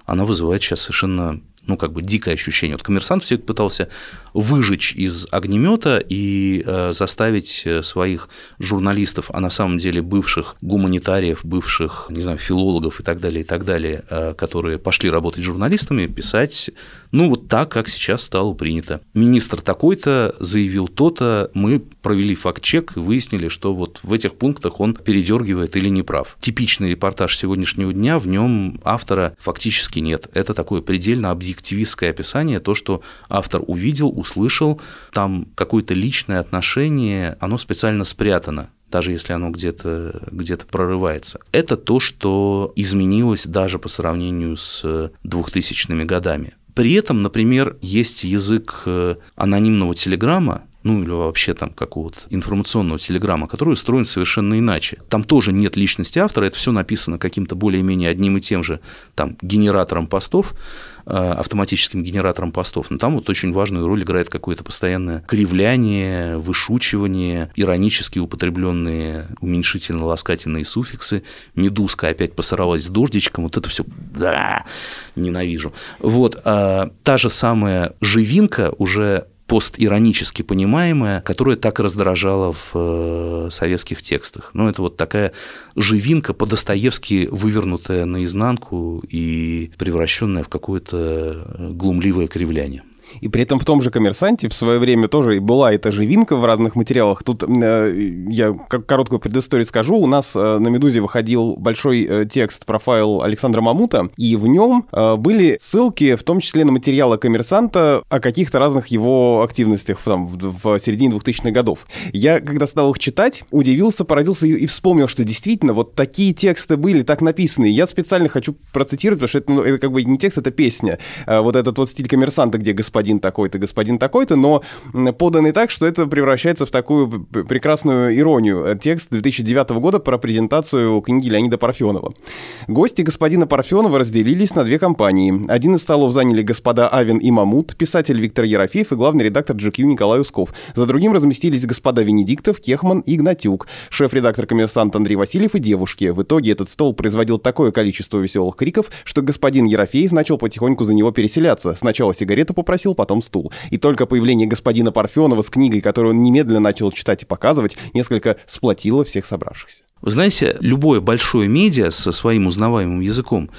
она вызывает сейчас совершенно ну, как бы дикое ощущение. Вот коммерсант все это пытался выжечь из огнемета и э, заставить э, своих журналистов, а на самом деле бывших гуманитариев, бывших, не знаю, филологов и так далее, и так далее, э, которые пошли работать журналистами, писать, ну, вот так, как сейчас стало принято. Министр такой-то заявил то-то, мы провели факт-чек и выяснили, что вот в этих пунктах он передергивает или не прав. Типичный репортаж сегодняшнего дня, в нем автора фактически нет. Это такое предельно объективистское описание, то, что автор увидел, услышал, там какое-то личное отношение, оно специально спрятано даже если оно где-то где прорывается. Это то, что изменилось даже по сравнению с 2000-ми годами. При этом, например, есть язык э, анонимного телеграмма, ну или вообще там какого-то информационного телеграмма, который устроен совершенно иначе. Там тоже нет личности автора, это все написано каким-то более-менее одним и тем же там генератором постов, э, автоматическим генератором постов. Но там вот очень важную роль играет какое-то постоянное кривляние, вышучивание, иронически употребленные уменьшительно-ласкательные суффиксы. Медузка опять посоралась с дождичком, вот это все, да, ненавижу. Вот, а та же самая живинка уже постиронически понимаемое, которое так раздражало в э, советских текстах. Ну, это вот такая живинка по-достоевски вывернутая наизнанку и превращенная в какое-то глумливое кривляние. И при этом в том же «Коммерсанте» в свое время тоже была эта живинка в разных материалах. Тут э, я как короткую предысторию скажу. У нас э, на «Медузе» выходил большой э, текст, профайл Александра Мамута, и в нем были ссылки, в том числе на материалы «Коммерсанта» о каких-то разных его активностях там, в, в середине 2000-х годов. Я, когда стал их читать, удивился, поразился и, и вспомнил, что действительно вот такие тексты были, так написаны. Я специально хочу процитировать, потому что это, ну, это как бы не текст, это песня. Вот этот вот стиль «Коммерсанта», где господин господин такой-то, господин такой-то, но поданный так, что это превращается в такую прекрасную иронию. Текст 2009 года про презентацию книги Леонида Парфенова. Гости господина Парфенова разделились на две компании. Один из столов заняли господа Авен и Мамут, писатель Виктор Ерофеев и главный редактор GQ Николай Усков. За другим разместились господа Венедиктов, Кехман и Игнатюк, шеф-редактор коммерсант Андрей Васильев и девушки. В итоге этот стол производил такое количество веселых криков, что господин Ерофеев начал потихоньку за него переселяться. Сначала сигарету попросил, попросил, потом стул. И только появление господина Парфенова с книгой, которую он немедленно начал читать и показывать, несколько сплотило всех собравшихся. Вы знаете, любое большое медиа со своим узнаваемым языком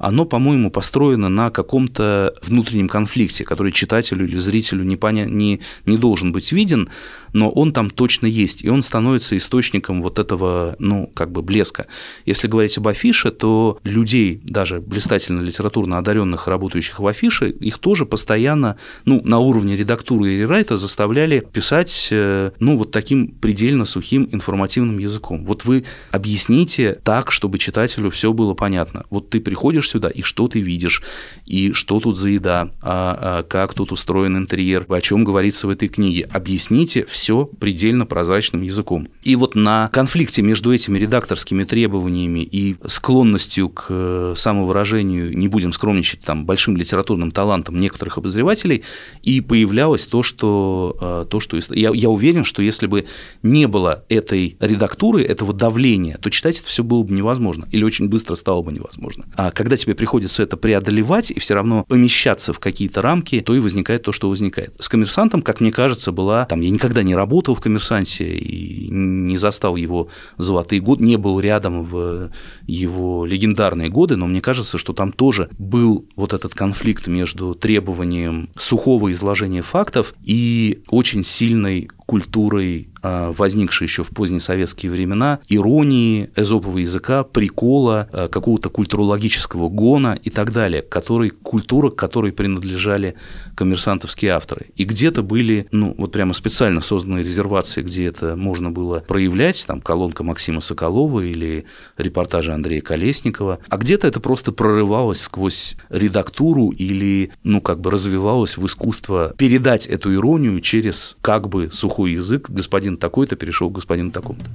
оно, по-моему, построено на каком-то внутреннем конфликте, который читателю или зрителю не, поня... не, не должен быть виден, но он там точно есть, и он становится источником вот этого, ну, как бы блеска. Если говорить об афише, то людей, даже блистательно литературно одаренных, работающих в афише, их тоже постоянно, ну, на уровне редактуры и рерайта заставляли писать, э, ну, вот таким предельно сухим информативным языком. Вот вы объясните так, чтобы читателю все было понятно. Вот ты приходишь сюда, и что ты видишь, и что тут за еда, а, а как тут устроен интерьер, о чем говорится в этой книге. Объясните все предельно прозрачным языком. И вот на конфликте между этими редакторскими требованиями и склонностью к э, самовыражению, не будем скромничать, там, большим литературным талантом некоторых обозревателей, и появлялось то, что... Э, то, что я, я уверен, что если бы не было этой редактуры, этого давления, то читать это все было бы невозможно, или очень быстро стало бы невозможно. А когда тебе приходится это преодолевать и все равно помещаться в какие-то рамки, то и возникает то, что возникает. С коммерсантом, как мне кажется, была... Там, я никогда не работал в коммерсанте и не застал его золотые годы, не был рядом в его легендарные годы, но мне кажется, что там тоже был вот этот конфликт между требованием сухого изложения фактов и очень сильной культурой а, возникшей еще в поздние советские времена, иронии, эзопового языка, прикола, а, какого-то культурологического гона и так далее, который, культура, к которой принадлежали коммерсантовские авторы. И где-то были, ну, вот прямо специально созданные резервации, где это можно было проявлять, там, колонка Максима Соколова или репортажи Андрея Колесникова, а где-то это просто прорывалось сквозь редактуру или, ну, как бы развивалось в искусство передать эту иронию через как бы сухой язык господин такой-то перешел к господину такому-то.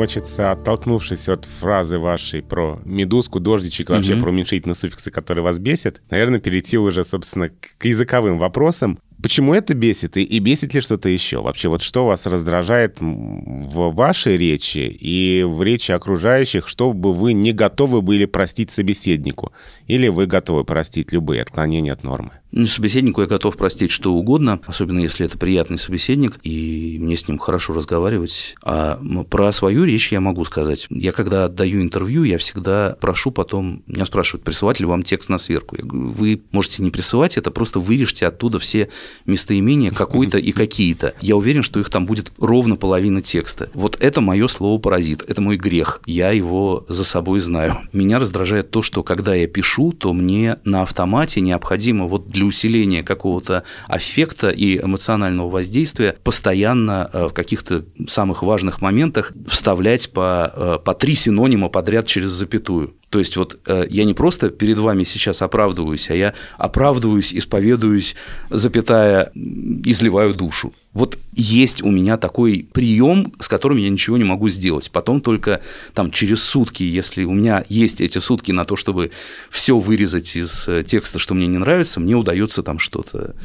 хочется, оттолкнувшись от фразы вашей про медузку, дождичек, вообще угу. про уменьшительные суффиксы, которые вас бесят, наверное, перейти уже, собственно, к языковым вопросам. Почему это бесит и, и бесит ли что-то еще? Вообще, вот что вас раздражает в вашей речи и в речи окружающих, чтобы вы не готовы были простить собеседнику? Или вы готовы простить любые отклонения от нормы? Ну, собеседнику я готов простить что угодно, особенно если это приятный собеседник, и мне с ним хорошо разговаривать. А про свою речь я могу сказать. Я когда отдаю интервью, я всегда прошу потом, меня спрашивают, присылать ли вам текст на сверку. Я говорю, вы можете не присылать это, просто вырежьте оттуда все местоимения какой-то и какие-то. Я уверен, что их там будет ровно половина текста. Вот это мое слово паразит, это мой грех. Я его за собой знаю. Меня раздражает то, что когда я пишу, то мне на автомате необходимо вот для для усиления какого-то аффекта и эмоционального воздействия постоянно э, в каких-то самых важных моментах вставлять по, э, по три синонима подряд через запятую. То есть вот э, я не просто перед вами сейчас оправдываюсь, а я оправдываюсь, исповедуюсь, запятая, изливаю душу. Вот есть у меня такой прием, с которым я ничего не могу сделать. Потом только там через сутки, если у меня есть эти сутки на то, чтобы все вырезать из э, текста, что мне не нравится, мне удается там что-то,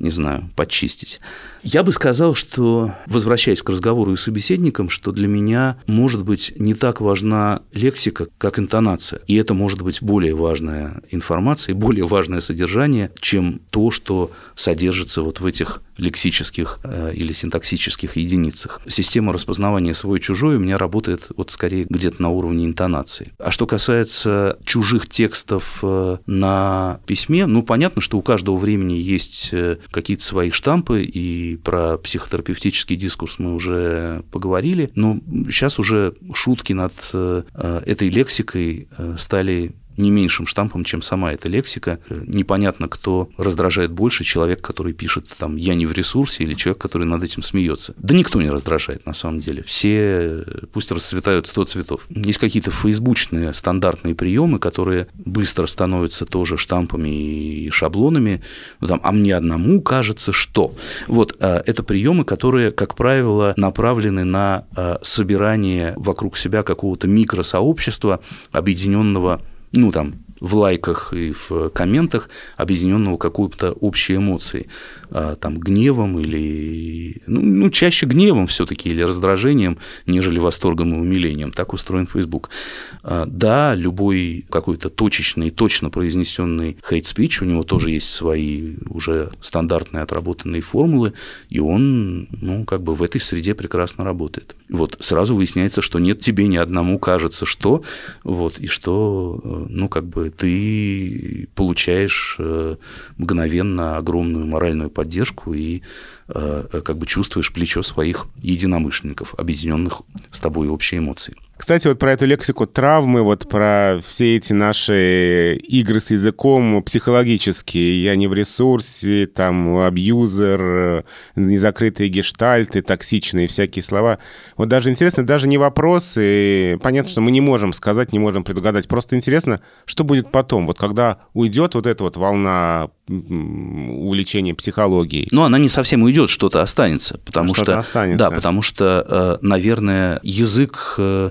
не знаю, почистить. Я бы сказал, что, возвращаясь к разговору и собеседникам, что для меня, может быть, не так важна лексика, как интонация. И это может быть более важная информация, более важное содержание, чем то, что содержится вот в этих лексических э, или синтаксических единицах. Система распознавания свой-чужой у меня работает вот скорее где-то на уровне интонации. А что касается чужих текстов э, на письме, ну, понятно, что у каждого времени есть э, какие-то свои штампы, и про психотерапевтический дискурс мы уже поговорили, но сейчас уже шутки над этой лексикой стали не меньшим штампом, чем сама эта лексика. Непонятно, кто раздражает больше, человек, который пишет там «я не в ресурсе» или человек, который над этим смеется. Да никто не раздражает на самом деле. Все пусть расцветают сто цветов. Есть какие-то фейсбучные стандартные приемы, которые быстро становятся тоже штампами и шаблонами. Ну, там, а мне одному кажется, что. Вот, а, это приемы, которые, как правило, направлены на а, собирание вокруг себя какого-то микросообщества, объединенного ну, там, в лайках и в комментах объединенного какой-то общей эмоцией, а, там, гневом или, ну, ну чаще гневом все-таки или раздражением, нежели восторгом и умилением. Так устроен Facebook. А, да, любой какой-то точечный, точно произнесенный хейт-спич, у него тоже есть свои уже стандартные отработанные формулы, и он, ну, как бы в этой среде прекрасно работает. Вот сразу выясняется, что нет тебе ни одному кажется, что, вот, и что, э, ну, как бы ты получаешь э, мгновенно огромную моральную поддержку и э, как бы чувствуешь плечо своих единомышленников, объединенных с тобой общей эмоцией. Кстати, вот про эту лексику травмы, вот про все эти наши игры с языком психологические. Я не в ресурсе, там, абьюзер, незакрытые гештальты, токсичные всякие слова. Вот даже интересно, даже не вопросы. Понятно, что мы не можем сказать, не можем предугадать. Просто интересно, что будет потом, вот когда уйдет вот эта вот волна увлечения психологией. Но она не совсем уйдет, что-то останется, потому что, что останется. да, потому что, э, наверное, язык э,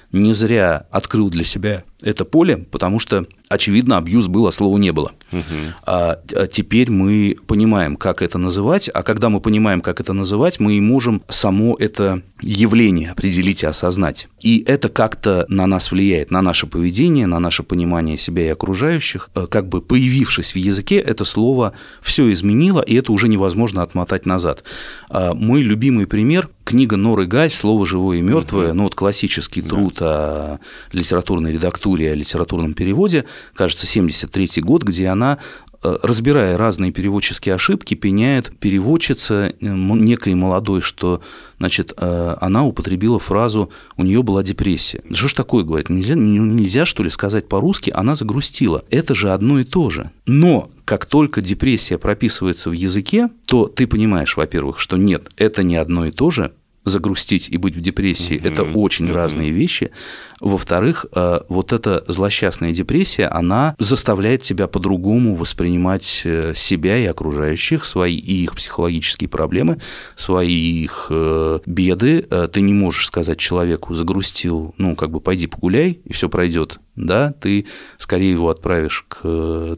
не зря открыл для себя это поле, потому что, очевидно, абьюз был, а слова не было. Угу. А, а теперь мы понимаем, как это называть, а когда мы понимаем, как это называть, мы и можем само это явление определить и осознать. И это как-то на нас влияет, на наше поведение, на наше понимание себя и окружающих. Э, как бы появившись в языке, это слово все изменило, и это уже невозможно отмотать назад. А, мой любимый пример – книга Норы Галь «Слово живое и мертвое», угу. ну вот классический труд да. О литературной редактуре, о литературном переводе, кажется, 73 год, где она э, разбирая разные переводческие ошибки, пеняет переводчица некой молодой, что значит, э, она употребила фразу «у нее была депрессия». Что ж такое, говорит, нельзя, нельзя что ли сказать по-русски, она загрустила. Это же одно и то же. Но как только депрессия прописывается в языке, то ты понимаешь, во-первых, что нет, это не одно и то же, загрустить и быть в депрессии mm-hmm. это очень mm-hmm. разные вещи. Во-вторых, э, вот эта злосчастная депрессия, она заставляет тебя по-другому воспринимать э, себя и окружающих, свои и их психологические проблемы, свои их э, беды. Ты не можешь сказать человеку, загрустил, ну, как бы пойди погуляй, и все пройдет. Да, ты скорее его отправишь к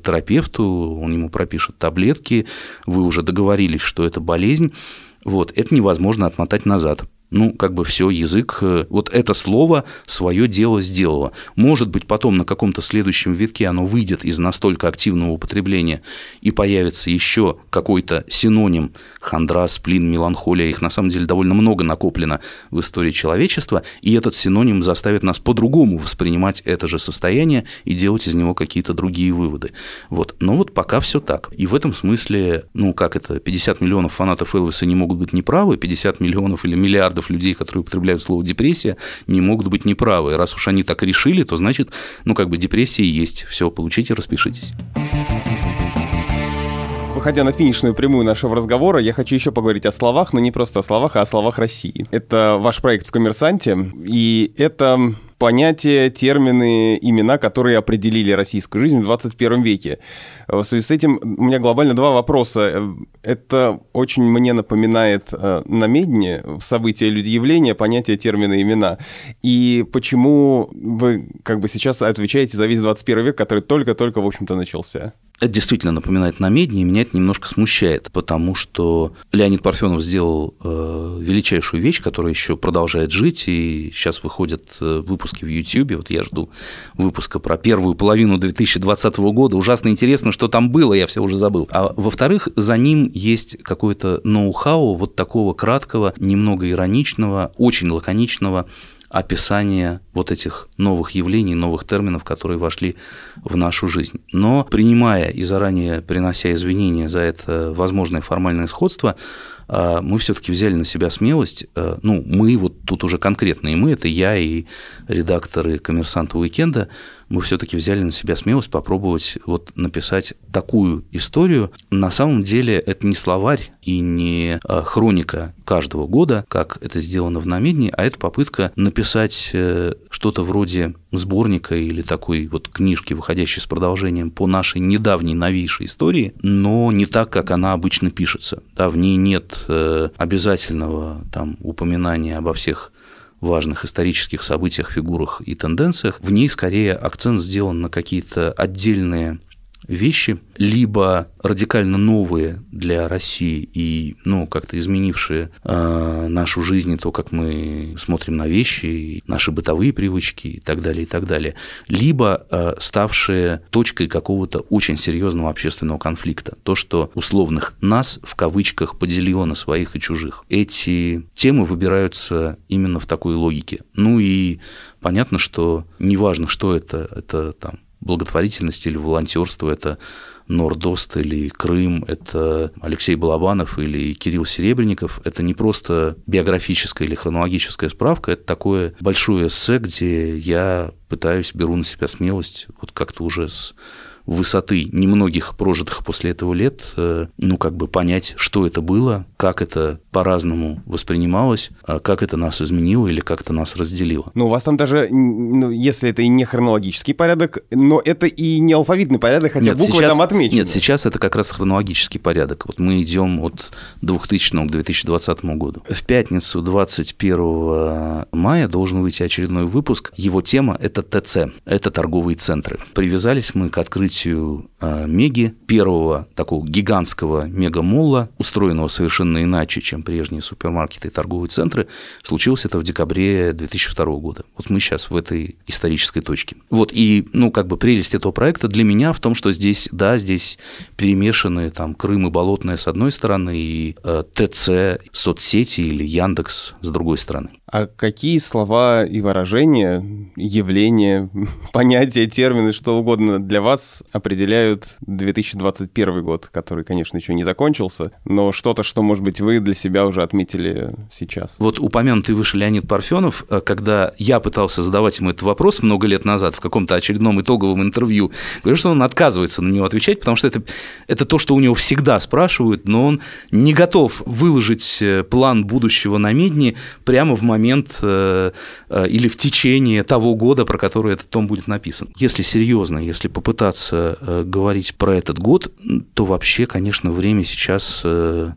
терапевту, он ему пропишет таблетки, вы уже договорились, что это болезнь, вот, это невозможно отмотать назад ну, как бы все, язык, э, вот это слово свое дело сделало. Может быть, потом на каком-то следующем витке оно выйдет из настолько активного употребления и появится еще какой-то синоним хандра, сплин, меланхолия. Их на самом деле довольно много накоплено в истории человечества, и этот синоним заставит нас по-другому воспринимать это же состояние и делать из него какие-то другие выводы. Вот. Но вот пока все так. И в этом смысле, ну, как это, 50 миллионов фанатов Элвиса не могут быть неправы, 50 миллионов или миллиардов миллиардов людей, которые употребляют слово депрессия, не могут быть неправы. Раз уж они так решили, то значит, ну как бы депрессия есть. Все, получите, распишитесь. Выходя на финишную прямую нашего разговора, я хочу еще поговорить о словах, но не просто о словах, а о словах России. Это ваш проект в «Коммерсанте», и это понятия, термины, имена, которые определили российскую жизнь в 21 веке. В связи с этим у меня глобально два вопроса. Это очень мне напоминает э, на медне в события люди явления понятие термины имена. И почему вы как бы сейчас отвечаете за весь 21 век, который только-только, в общем-то, начался? Это действительно напоминает на медне, и меня это немножко смущает, потому что Леонид Парфенов сделал э, величайшую вещь, которая еще продолжает жить, и сейчас выходят э, выпуски в YouTube. Вот я жду выпуска про первую половину 2020 года. Ужасно интересно, что там было, я все уже забыл. А во-вторых, за ним есть какое-то ноу-хау вот такого краткого, немного ироничного, очень лаконичного описание вот этих новых явлений, новых терминов, которые вошли в нашу жизнь. Но принимая и заранее принося извинения за это возможное формальное сходство, а, мы все-таки взяли на себя смелость, а, ну, мы вот тут уже конкретно, и мы, это я и редакторы «Коммерсанта Уикенда», мы все-таки взяли на себя смелость попробовать вот написать такую историю. На самом деле это не словарь и не а, хроника каждого года, как это сделано в намедне, а это попытка написать э, что-то вроде сборника или такой вот книжки, выходящей с продолжением по нашей недавней новейшей истории, но не так, как она обычно пишется. Да, в ней нет э, обязательного там упоминания обо всех важных исторических событиях, фигурах и тенденциях, в ней скорее акцент сделан на какие-то отдельные вещи, либо радикально новые для России и, ну, как-то изменившие э, нашу жизнь и то, как мы смотрим на вещи, наши бытовые привычки и так далее, и так далее, либо э, ставшие точкой какого-то очень серьезного общественного конфликта. То, что условных нас, в кавычках, поделило на своих и чужих. Эти темы выбираются именно в такой логике. Ну и понятно, что неважно, что это, это там благотворительность или волонтерство, это Нордост или Крым, это Алексей Балабанов или Кирилл Серебренников. Это не просто биографическая или хронологическая справка, это такое большое эссе, где я пытаюсь, беру на себя смелость вот как-то уже с высоты немногих прожитых после этого лет, э, ну, как бы понять, что это было, как это по-разному воспринималось, а как это нас изменило или как это нас разделило. Ну, у вас там даже, ну, если это и не хронологический порядок, но это и не алфавитный порядок, хотя нет, буквы сейчас, там отмечены. Нет, сейчас это как раз хронологический порядок. Вот мы идем от 2000 к 2020 году. В пятницу 21 мая должен выйти очередной выпуск. Его тема – это ТЦ, это торговые центры. Привязались мы к открытию открытию а, Меги, первого такого гигантского мегамолла, устроенного совершенно иначе, чем прежние супермаркеты и торговые центры, случилось это в декабре 2002 года. Вот мы сейчас в этой исторической точке. Вот, и, ну, как бы прелесть этого проекта для меня в том, что здесь, да, здесь перемешаны там Крым и Болотное с одной стороны и э, ТЦ, соцсети или Яндекс с другой стороны. А какие слова и выражения, явления, понятия, термины, что угодно для вас определяют 2021 год, который, конечно, еще не закончился, но что-то, что, может быть, вы для себя уже отметили сейчас? Вот упомянутый выше Леонид Парфенов, э, когда я пытался задавать ему этот вопрос много лет назад в каком-то очередном итоговом интервью, говорю, что он отказывается на него отвечать, потому что это, это то, что у него всегда спрашивают, но он не готов выложить э, план будущего на медне прямо в момент э, э, или в течение того года, про который этот том будет написан. Если серьезно, если попытаться э, говорить про этот год, то вообще, конечно, время сейчас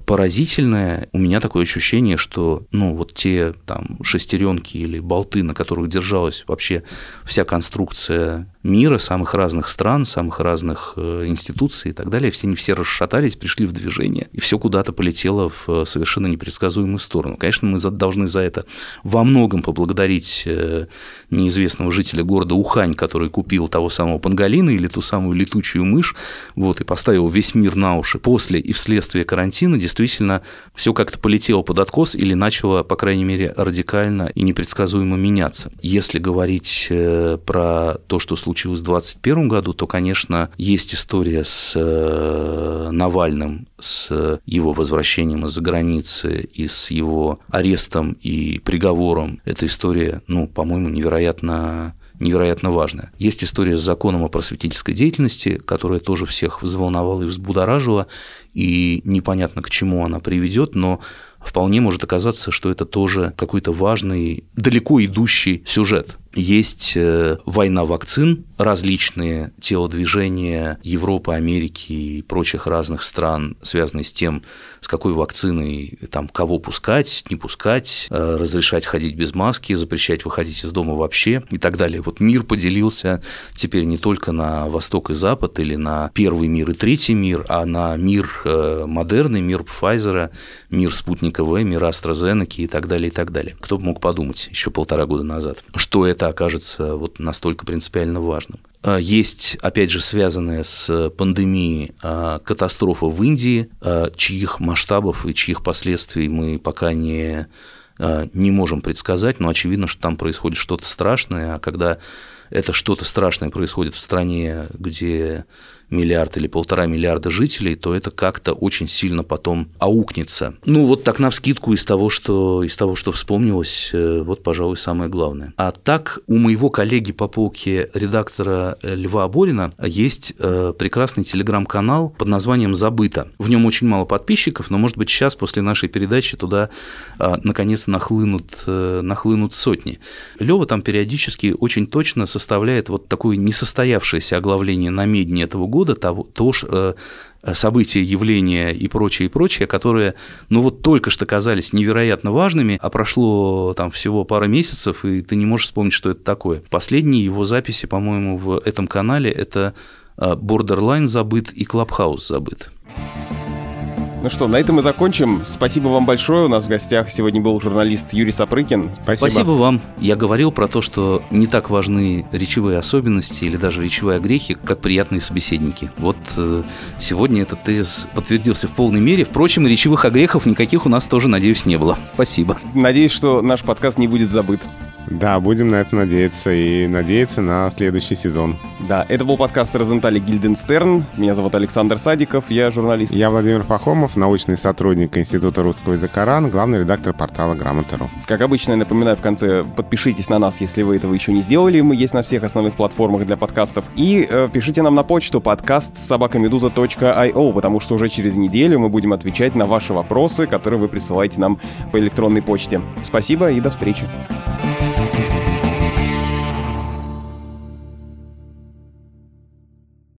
поразительное. У меня такое ощущение, что ну, вот те там шестеренки или болты, на которых держалась вообще вся конструкция мира, самых разных стран, самых разных э, институций и так далее, все все расшатались, пришли в движение, и все куда-то полетело в э, совершенно непредсказуемую сторону. Конечно, мы должны за это во многом поблагодарить э, неизвестного жителя города Ухань, который купил того самого панголина или ту самую летучую мышь, вот, и поставил весь мир на уши. После и вследствие карантина действительно все как-то полетело под откос или начало, по крайней мере, радикально и непредсказуемо меняться. Если говорить про то, что случилось случилось в 2021 году, то, конечно, есть история с э, Навальным, с его возвращением из-за границы и с его арестом и приговором. Эта история, ну, по-моему, невероятно невероятно важная. Есть история с законом о просветительской деятельности, которая тоже всех взволновала и взбудоражила, и непонятно, к чему она приведет, но вполне может оказаться, что это тоже какой-то важный, далеко идущий сюжет. Есть э, война вакцин, различные телодвижения Европы, Америки и прочих разных стран, связанные с тем, с какой вакциной, там, кого пускать, не пускать, э, разрешать ходить без маски, запрещать выходить из дома вообще и так далее. Вот мир поделился теперь не только на Восток и Запад или на первый мир и третий мир, а на мир э, модерный, мир Pfizer, мир спутника В, мир AstraZeneca и так далее, и так далее. Кто бы мог подумать еще полтора года назад, что это окажется вот настолько принципиально важным. А, есть, опять же, связанная с пандемией а, катастрофа в Индии, а, чьих масштабов и чьих последствий мы пока не, не можем предсказать, но очевидно, что там происходит что-то страшное, а когда это что-то страшное происходит в стране, где миллиард или полтора миллиарда жителей, то это как-то очень сильно потом аукнется. Ну, вот так на вскидку из того, что, из того, что вспомнилось, э, вот, пожалуй, самое главное. А так, у моего коллеги по полке редактора э, Льва Аборина есть э, прекрасный телеграм-канал под названием «Забыто». В нем очень мало подписчиков, но, может быть, сейчас, после нашей передачи, туда наконец нахлынут, нахлынут сотни. Лева там периодически очень точно составляет вот такое несостоявшееся оглавление на медне этого года, года того, то э, события, явления и прочее, и прочее, которые, ну вот только что казались невероятно важными, а прошло там всего пара месяцев, и ты не можешь вспомнить, что это такое. Последние его записи, по-моему, в этом канале это э, Borderline забыт и Clubhouse забыт. Ну что, на этом мы закончим. Спасибо вам большое. У нас в гостях сегодня был журналист Юрий Сапрыкин. Спасибо. Спасибо вам. Я говорил про то, что не так важны речевые особенности или даже речевые огрехи, как приятные собеседники. Вот э, сегодня этот тезис подтвердился в полной мере. Впрочем, речевых огрехов никаких у нас тоже, надеюсь, не было. Спасибо. Надеюсь, что наш подкаст не будет забыт. Да, будем на это надеяться и надеяться на следующий сезон. Да, это был подкаст Розентали Гильденстерн. Меня зовут Александр Садиков, я журналист. Я Владимир Пахомов, научный сотрудник Института русского языка РАН, главный редактор портала Грамота.ру. Как обычно, я напоминаю в конце, подпишитесь на нас, если вы этого еще не сделали. Мы есть на всех основных платформах для подкастов. И э, пишите нам на почту подкаст собакамедуза.io, потому что уже через неделю мы будем отвечать на ваши вопросы, которые вы присылаете нам по электронной почте. Спасибо и до встречи.